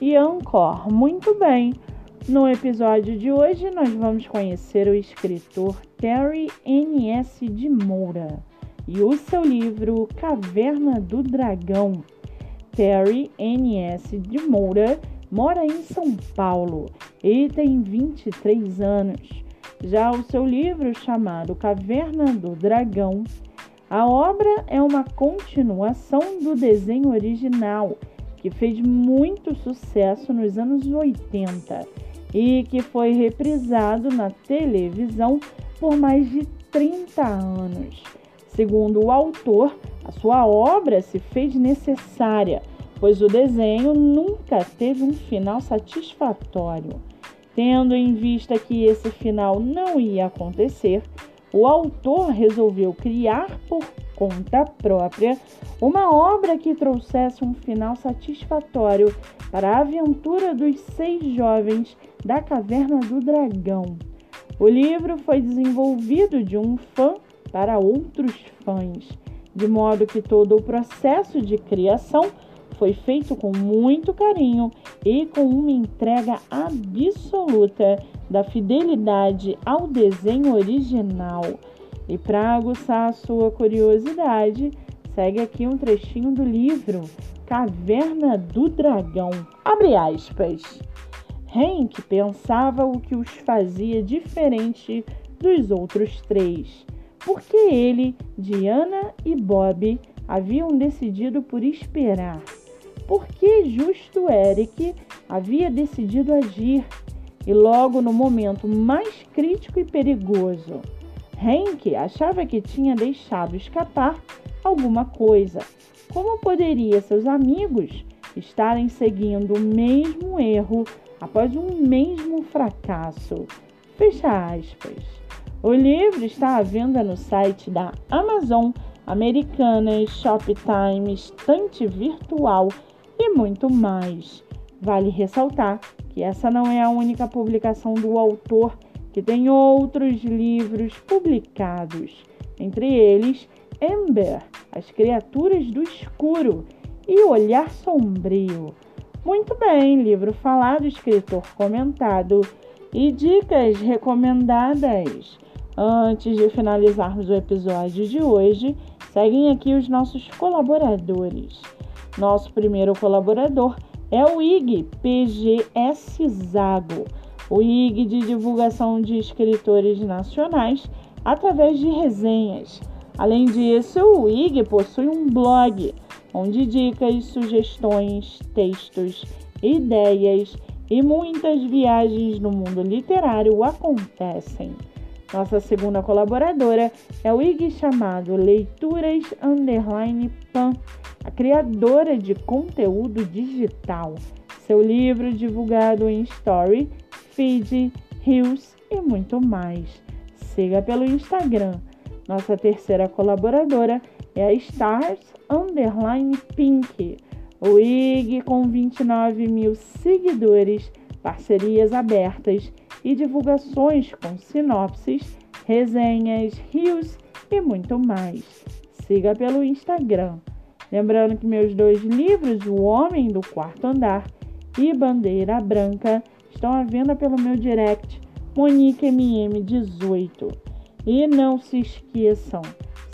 e Anchor. Muito bem, no episódio de hoje nós vamos conhecer o escritor Terry N.S. de Moura e o seu livro Caverna do Dragão. Terry N.S. de Moura mora em São Paulo e tem 23 anos. Já o seu livro, chamado Caverna do Dragão, a obra é uma continuação do desenho original que fez muito sucesso nos anos 80 e que foi reprisado na televisão por mais de 30 anos. Segundo o autor, a sua obra se fez necessária, pois o desenho nunca teve um final satisfatório. Tendo em vista que esse final não ia acontecer, o autor resolveu criar por conta própria uma obra que trouxesse um final satisfatório para a aventura dos seis jovens da Caverna do Dragão. O livro foi desenvolvido de um fã para outros fãs, de modo que todo o processo de criação foi feito com muito carinho e com uma entrega absoluta da fidelidade ao desenho original. E para aguçar a sua curiosidade, segue aqui um trechinho do livro Caverna do Dragão. Abre aspas. Hank pensava o que os fazia diferente dos outros três, porque ele, Diana e Bob haviam decidido por esperar. Porque justo Eric havia decidido agir e logo no momento mais crítico e perigoso. Hank achava que tinha deixado escapar alguma coisa. Como poderia seus amigos estarem seguindo o mesmo erro após um mesmo fracasso? Fecha aspas. O livro está à venda no site da Amazon Americanas, Shoptime, Estante Virtual e muito mais. Vale ressaltar que essa não é a única publicação do autor, que tem outros livros publicados, entre eles Ember, As Criaturas do Escuro e Olhar Sombrio. Muito bem, livro falado, escritor comentado e dicas recomendadas. Antes de finalizarmos o episódio de hoje, seguem aqui os nossos colaboradores. Nosso primeiro colaborador é o IG PGS Zago, o IG de divulgação de escritores nacionais através de resenhas. Além disso, o IG possui um blog onde dicas, sugestões, textos, ideias e muitas viagens no mundo literário acontecem. Nossa segunda colaboradora é o IG chamado Leituras Underline Pan, a criadora de conteúdo digital. Seu livro divulgado em Story, Feed, Reels e muito mais. Siga pelo Instagram. Nossa terceira colaboradora é a Stars Underline Pink, o IG com 29 mil seguidores, parcerias abertas e divulgações com sinopses, resenhas, rios e muito mais. Siga pelo Instagram. Lembrando que meus dois livros, O Homem do Quarto Andar e Bandeira Branca, estão à venda pelo meu direct MoniqueMM18. E não se esqueçam,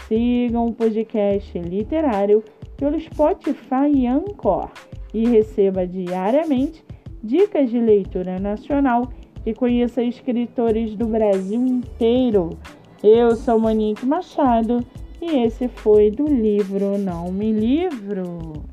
sigam o podcast literário pelo Spotify e Anchor e receba diariamente dicas de leitura nacional e conheça escritores do Brasil inteiro. Eu sou Monique Machado e esse foi do livro Não Me Livro.